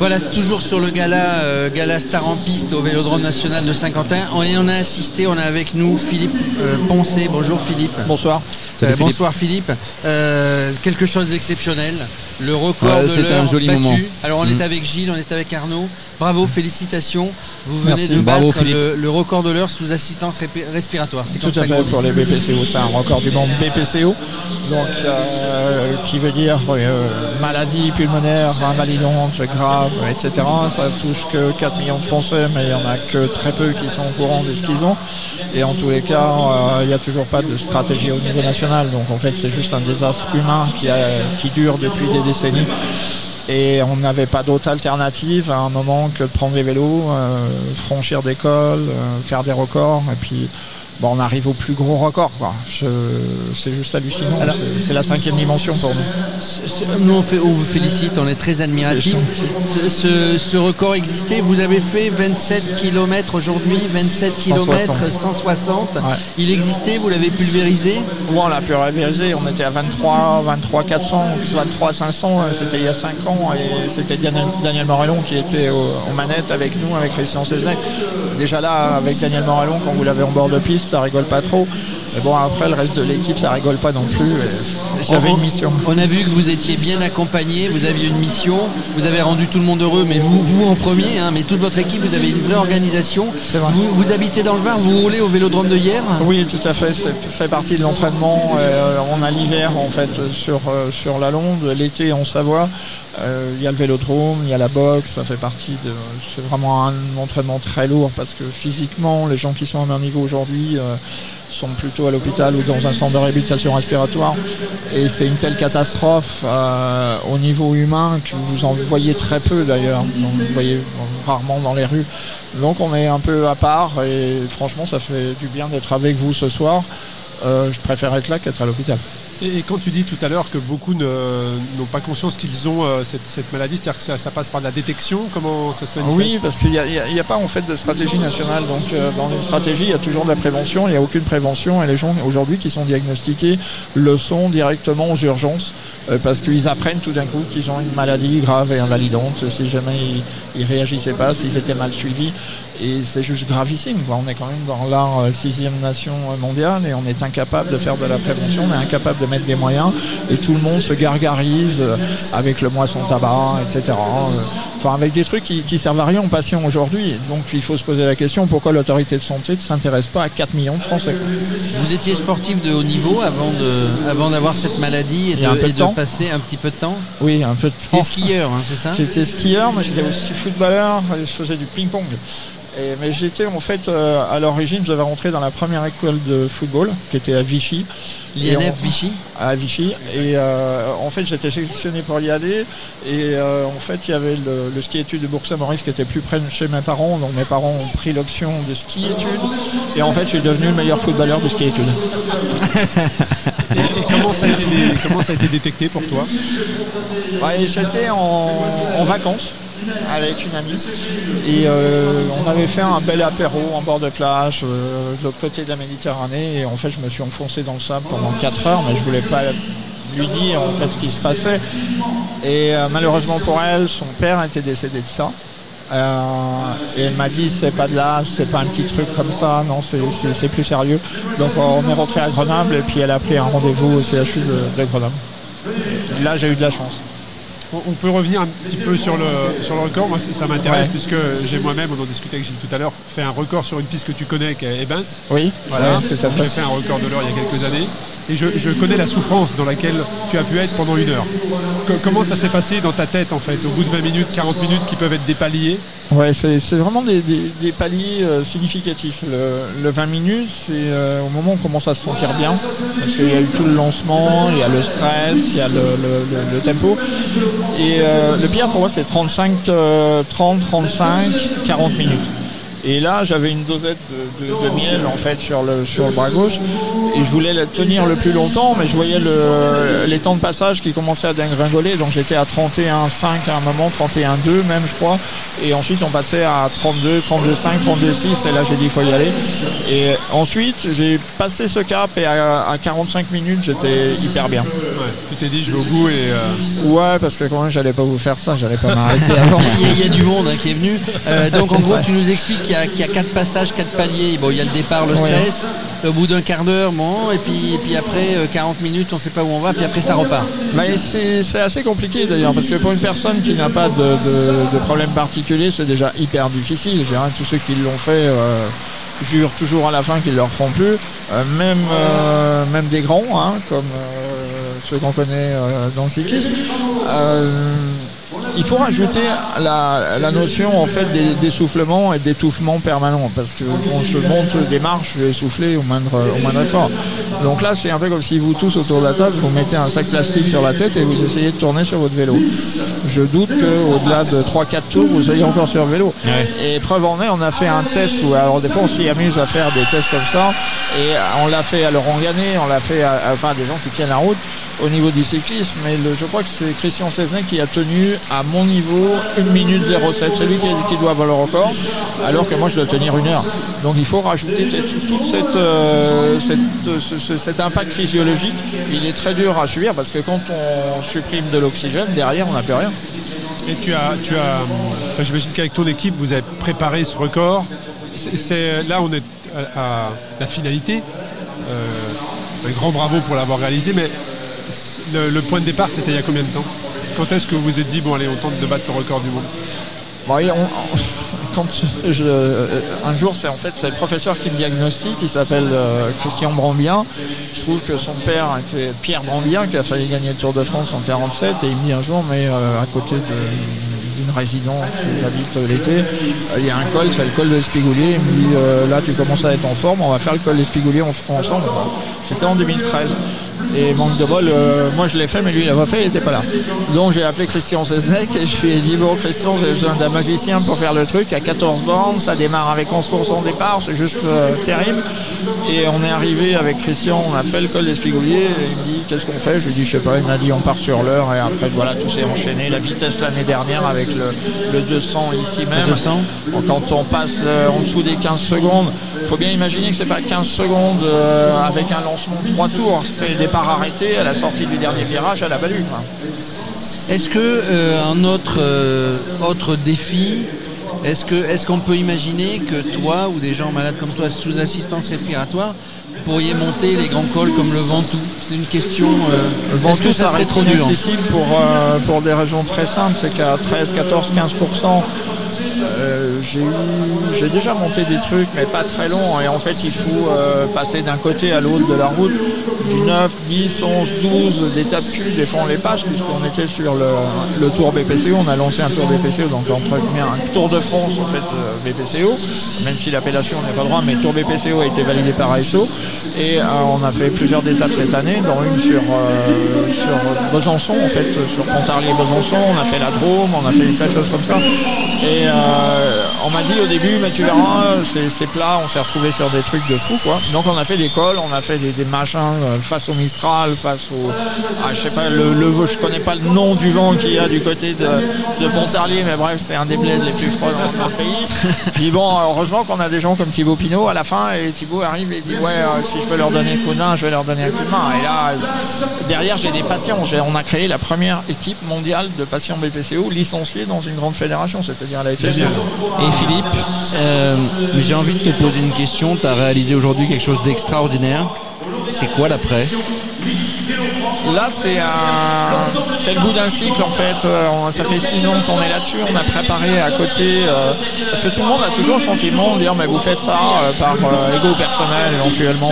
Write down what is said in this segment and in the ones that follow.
Voilà, toujours sur le gala, euh, gala Star en piste au Vélodrome national de Saint-Quentin. On, on a assisté, on a avec nous Philippe euh, Poncé. Bonjour Philippe. Bonsoir. Euh, bonsoir Philippe. Euh, quelque chose d'exceptionnel. Le record Ouais, de c'était l'heure un joli battu. moment. Alors on Mm. est avec Gilles, on est avec Arnaud. Bravo, félicitations. Vous venez Merci. de Bravo, battre le, le record de l'heure sous assistance respiratoire. C'est Tout à fait pour les BPCO, c'est un record du monde BPCO, donc euh, qui veut dire euh, maladie pulmonaire, invalidante, grave, etc. Ça touche que 4 millions de Français, mais il n'y en a que très peu qui sont au courant de ce qu'ils ont. Et en tous les cas, euh, il n'y a toujours pas de stratégie au niveau national. Donc en fait, c'est juste un désastre humain qui, a- qui dure depuis des décennies. Et on n'avait pas d'autre alternative à un moment que de prendre les vélos, euh, franchir des cols, euh, faire des records. Et puis, bon, on arrive au plus gros record. C'est juste hallucinant. C'est- la cinquième dimension pour nous. Nous on, fait- on vous félicite, on est très admiratifs. Ce, ce- ce record existait, vous avez fait 27 km aujourd'hui, 27 km 160. 160. Ouais. Il existait, vous l'avez pulvérisé? Bon, on l'a pu réaliser. On était à 23, 23 400, 23 500. euh, C'était il y a 5 ans. Et c'était Daniel, Daniel Morellon qui était au- aux manettes avec nous, avec Christian Seznec. Déjà là, avec Daniel Morellon, quand vous l'avez en bord de piste, ça rigole pas trop. Mais bon, après, le reste de l'équipe, ça rigole pas non plus. J'avais une mission. On a vu que vous étiez bien accompagné, vous aviez une mission, vous avez rendu tout le monde heureux, mais vous, vous en premier, hein, mais toute votre équipe, vous avez une vraie organisation. Vrai. Vous, vous habitez dans le Var, vous roulez au vélodrome de hier Oui, tout à fait. C'est fait partie de l'entraînement. Euh, on a l'hiver en fait sur euh, sur la Londe, l'été en Savoie. Euh, Il y a le vélodrome, il y a la boxe. Ça fait partie de. C'est vraiment un entraînement très lourd parce que physiquement, les gens qui sont à mon niveau aujourd'hui euh, sont plutôt à l'hôpital ou dans un centre de réhabilitation respiratoire. Et c'est une telle catastrophe euh, au niveau humain que vous en voyez très peu d'ailleurs. Vous voyez rarement dans les rues. Donc on est un peu à part et franchement ça fait du bien d'être avec vous ce soir. Euh, je préfère être là qu'être à l'hôpital. Et, quand tu dis tout à l'heure que beaucoup n'ont pas conscience qu'ils ont euh, cette, cette maladie, c'est-à-dire que ça, ça passe par la détection, comment ça se manifeste? Oui, parce qu'il n'y a, a pas en fait de stratégie nationale. Donc euh, dans une stratégie, il y a toujours de la prévention, il n'y a aucune prévention et les gens aujourd'hui qui sont diagnostiqués le sont directement aux urgences euh, parce qu'ils apprennent tout d'un coup qu'ils ont une maladie grave et invalidante si jamais ils, ils réagissaient pas, s'ils étaient mal suivis. Et c'est juste gravissime. quoi. On est quand même dans la euh, sixième nation euh, mondiale et on est incapable de faire de la prévention, on est incapable de mettre des moyens et tout le monde se gargarise euh, avec le mois sans tabac, etc. Euh, Enfin, avec des trucs qui, qui servent à rien en patient aujourd'hui. Donc il faut se poser la question pourquoi l'autorité de santé ne s'intéresse pas à 4 millions de Français. Vous étiez sportif de haut niveau avant de, avant d'avoir cette maladie et de, un peu de et de temps. passer un petit peu de temps? Oui, un peu de temps. T'es skieur, hein, c'est ça? J'étais skieur, mais j'étais aussi footballeur, et je faisais du ping-pong. Et- mais j'étais en fait euh, à l'origine, j'avais rentré dans la première école de football qui était à Vichy. L'INF on- Vichy à Vichy. Et euh, en fait, j'étais sélectionné pour y aller. Et euh, en fait, il y avait le, le ski études de Bourg-Saint-Maurice qui était plus près de chez mes parents. Donc mes parents ont pris l'option de ski études. Et en fait, je suis devenu le meilleur footballeur de ski études. Et, et comment, ça a été, comment ça a été détecté pour toi? Ouais, J'étais en, en vacances avec une amie et euh, on avait fait un bel apéro en bord de plage euh, de l'autre côté de la Méditerranée et en fait je me suis enfoncé dans le sable pendant 4 heures mais je voulais pas lui dire en fait ce qui se passait et euh, malheureusement pour elle son père était décédé de ça et elle m'a dit c'est pas de là, c'est pas un petit truc comme ça, non c'est plus sérieux. Donc on est rentré à Grenoble et puis elle a pris un rendez-vous au CHU de, de Grenoble. Et là j'ai eu de la chance. On, peut revenir un petit peu sur le, sur le record. Moi, ça, m'intéresse Ouais. puisque j'ai moi-même, on en discutait avec Gilles tout à l'heure, fait un record sur une piste que tu connais, qui est Ebens. Oui, Voilà, j'ai fait un record de l'heure il y a quelques années. Et je, connais la souffrance dans laquelle tu as pu être pendant une heure. Co- comment ça s'est passé dans ta tête en fait, au bout de 20 minutes, 40 minutes qui peuvent être des paliers Ouais, c'est vraiment des, paliers euh, significatifs. Le, le 20 minutes, c'est euh, au moment où on commence à se sentir bien, parce qu'il y a eu tout le lancement, il y a le stress, il y a le, tempo. Et euh, le pire pour moi, c'est 35, euh, 30, 35, 40 minutes. Et là, j'avais une dosette de, de- de miel en fait sur le, sur le bras gauche. Et je voulais la tenir le plus longtemps, mais je voyais le, les temps de passage qui commençaient à dégringoler. Donc j'étais à 31,5 à un moment, 31,2 même, je crois. Et ensuite, on passait à 32, 32,5, 32,6. Et là, j'ai dit, il faut y aller. Et ensuite, j'ai passé ce cap et à, à 45 minutes, j'étais hyper bien. Tu t'es dit, je vais au bout et. euh, Ouais, parce que quand même, j'allais pas vous faire ça, j'allais pas m'arrêter avant. Il y, a, il y a du monde hein, qui est venu. Euh, donc C'est en gros, vrai. tu nous expliques qu'il y, a- qu'il y a quatre passages, quatre paliers. Bon, il y a le départ, le Ouais. stress. Au bout d'un quart d'heure, bon, et puis, et puis après euh, 40 minutes, on sait pas où on va, puis après ça repart. Mais c'est c'est assez compliqué d'ailleurs, parce que pour une personne qui n'a pas de, de, de problème particulier, c'est déjà hyper difficile. Je dirais, tous ceux qui l'ont fait euh, jurent toujours à la fin qu'ils ne le referont plus. Euh, même, euh, même des grands, hein, comme euh, ceux qu'on connaît euh, dans le cyclisme. Euh, il faut rajouter la, notion en fait des- d'essoufflement et d'étouffement permanent parce que quand je monte des marches, je vais essouffler au au moindre effort. Donc là, c'est un peu comme si vous tous autour de la table, vous mettez un sac plastique sur la tête et vous essayez de tourner sur votre vélo. Je doute qu'au-delà de 3-4 tours, vous soyez encore sur le vélo. Et preuve en est, on a fait un test où, alors des fois, on s'y amuse à faire des tests comme ça et on l'a fait à Laurent Gannet, on l'a fait à, à- enfin des gens qui tiennent la route au niveau du cyclisme, mais le- je crois que c'est Christian Cesnay qui a tenu à mon niveau 1 minute 07. C'est lui qui, qui doit avoir le record, alors que moi je dois tenir une heure. Donc il faut rajouter toute toute cette, euh, cette- ce- ce- cet impact physiologique. Il est très dur à subir parce que quand on supprime de l'oxygène, derrière on n'a plus rien. Et tu as, tu as, enfin, j'imagine qu'avec ton équipe, vous avez préparé ce record. C'est, là, on est à, à la finalité. Euh, un grand bravo pour l'avoir réalisé, mais le, le point de départ, c'était il y a combien de temps? Quand est-ce que vous vous êtes dit, bon, allez, on tente de battre le record du monde? Bon, et on- on- je- euh, un jour, c'est en fait c'est le professeur qui me diagnostique, il s'appelle euh, Christian Brambien. Se trouve que son père était Pierre Brambien, qui a failli gagner le Tour de France en 47, et il me dit un jour, mais euh, à côté d'une résidence où j'habite l'été, il y a un col, c'est le col de l'Espigoulier. Il me dit, là, tu commences à être en forme, on va faire le col de l'Espigoulier en- ensemble. C'était en 2013. Et manque de bol, euh, moi je l'ai fait, mais lui il l'a pas fait, il n'était pas là. Donc j'ai appelé Christian Seznec et je lui ai dit Bon, Christian, j'ai besoin d'un magicien pour faire le truc. À 14 bornes, ça démarre avec 11% au départ, c'est juste euh, terrible. Et on est arrivé avec Christian, on a fait le col d'Espigoulier. Et il me dit Qu'est-ce qu'on fait? Je lui ai dit Je sais pas, il m'a dit On part sur l'heure. Et après, voilà, tout s'est enchaîné. La vitesse l'année dernière avec le, le 200 ici même. 200. Donc, Quand on passe euh, en dessous des 15 secondes, il faut bien imaginer que c'est pas 15 secondes euh, avec un lancement de 3 tours. C'est départ arrêté à la sortie du dernier virage à la balue. quoi. Est-ce que euh, un autre, euh, autre défi, est-ce que est-ce qu'on peut imaginer que toi ou des gens malades comme toi sous assistance respiratoire pourriez monter les grands cols comme le Ventoux? C'est une question. euh, Le Ventoux, que ça, ça serait reste trop dur? inaccessible pour, euh, pour des raisons très simples. C'est qu'à 13, 14, 15%, euh, j'ai déjà monté des trucs, mais pas très longs. Et en fait, il faut euh, passer d'un côté à l'autre de la route, du 9, 10, 11, 12, des tapes cul, des fois on les passe, puisqu'on était sur le, tour BPCO. On a lancé un tour BPCO, donc entre guillemets, un tour de France en fait euh, BPCO, même si l'appellation n'est pas droit, mais tour BPCO a été validé par ASO. Et euh, on a fait plusieurs étapes cette année, dont une sur, Besançon, en fait, sur Pontarlier-Besançon. On a fait la Drôme, on a fait des tas de choses comme ça. Et on m'a dit au début, tu verras, c'est c'est plat, on s'est retrouvé sur des trucs de fou, quoi. Donc on a fait des cols, on a fait des, des machins euh, face au Mistral, face au. Ah, je sais pas, le, le, je connais pas le nom du vent qu'il y a du côté de, de Pontarlier, mais bref, c'est un des bleds les plus froids dans, le pays. Puis bon, heureusement qu'on a des gens comme Thibaut Pinot à la fin, et Thibaut arrive et dit Ouais, euh, si je peux leur donner un coup de main, je vais leur donner un coup de main. Et là, derrière, j'ai des patients. On a créé la première équipe mondiale de patients BPCO licenciés dans une grande fédération, c'est-à-dire la FFC. Et Philippe, euh, j'ai envie de te poser une question. Tu as réalisé aujourd'hui quelque chose d'extraordinaire. C'est quoi l'après? Là, c'est un... le bout d'un cycle en fait. Euh, Ça fait six ans qu'on est là-dessus. On a préparé à côté. euh, Parce que tout le monde a toujours le sentiment de dire Mais vous faites ça par euh, personnel éventuellement.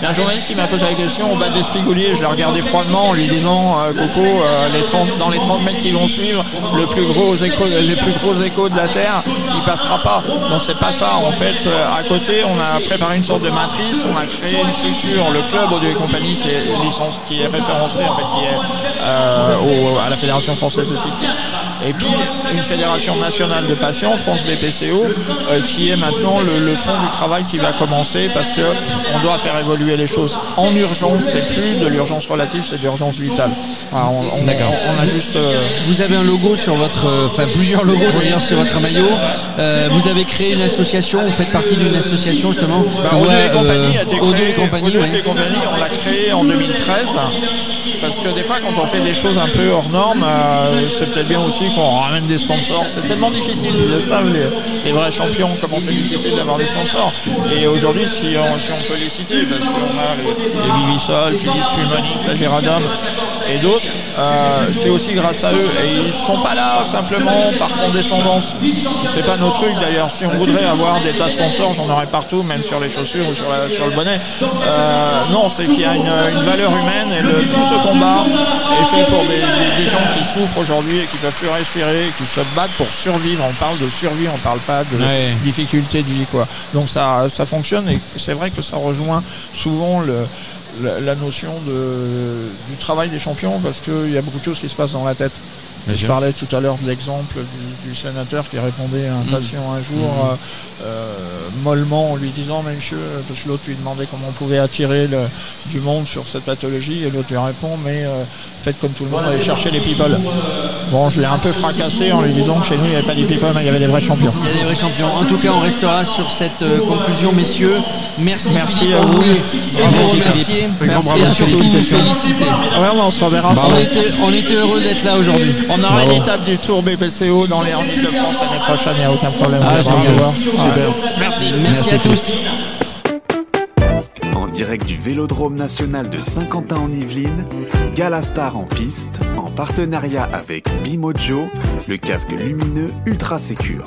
Il y a un journaliste qui m'a posé la question au bas de l'Espigoulier. Je l'ai regardé froidement en lui disant Coco, les 30 dans les 30 mètres qui vont suivre, les plus gros échos de la Terre, il passera pas. Donc c'est pas ça. En fait, euh, à côté, on a préparé une sorte de matrice. On a créé une structure, le club Audio et compagnie qui est licence, qui est référencé en fait, qui est euh, au- à la Fédération française de cyclisme. Et puis une fédération nationale de patients, France BPCO, euh, qui est maintenant le, fond du travail qui va commencer parce que on doit faire évoluer les choses. En urgence, c'est plus de l'urgence relative, c'est de l'urgence vitale. on, a juste. Euh, vous avez un logo sur votre, enfin plusieurs logos d'ailleurs sur votre maillot. Vous avez créé une association, vous faites partie d'une association justement. Bah, et compagnie a été créé, compagnie, compagnie, on l'a créé en 2013 parce que des fois quand on fait des choses un peu hors normes, c'est peut-être bien aussi qu'on ramène des sponsors. C'est tellement difficile, de le savent les, vrais champions, comment c'est difficile d'avoir des sponsors. Et aujourd'hui, si on, peut les citer, parce qu'on a les, les Vivisol, Philippe Agéradam et d'autres, euh, c'est aussi grâce à eux. Et ils sont pas là simplement par condescendance. C'est pas nos trucs d'ailleurs. Si on voudrait avoir des tas sponsors, j'en aurais partout, même sur les chaussures ou sur, le bonnet. Euh, non, c'est qu'il y a une, valeur humaine et le, tout ce combat est fait pour des, gens qui souffrent aujourd'hui et qui peuvent plus respirer, qui se battent pour survivre. On parle de survie, on parle pas de difficulté de vie, quoi. Donc ça, ça fonctionne et c'est vrai que ça rejoint souvent le, la, notion de, du travail des champions parce qu'il y a beaucoup de choses qui se passent dans la tête. Je parlais tout à l'heure de l'exemple du, sénateur qui répondait à un mmh. patient un jour mmh. euh, euh, mollement en lui disant monsieur, parce que l'autre lui demandait comment on pouvait attirer le, du monde sur cette pathologie et l'autre lui répond mais euh, faites comme tout le monde, allez chercher les people. Bon, je l'ai un peu fracassé en lui disant que chez nous, il n'y avait pas des people, mais il y avait des vrais champions. Il y a des vrais champions. En tout cas, on restera sur cette euh, conclusion, messieurs. Merci, merci à vous. Et vous remercier. Merci et surtout vous féliciter. Ouais, on se reverra. on, était, on était heureux d'être là aujourd'hui. On aura une étape du Tour BPCO dans les de France l'année prochaine, il n'y a aucun problème. Ah, Super. Merci. Merci, à tous direct du Vélodrome national de Saint-Quentin en Yvelines, Galastar en piste, en partenariat avec Bimojo, le casque lumineux ultra sécure.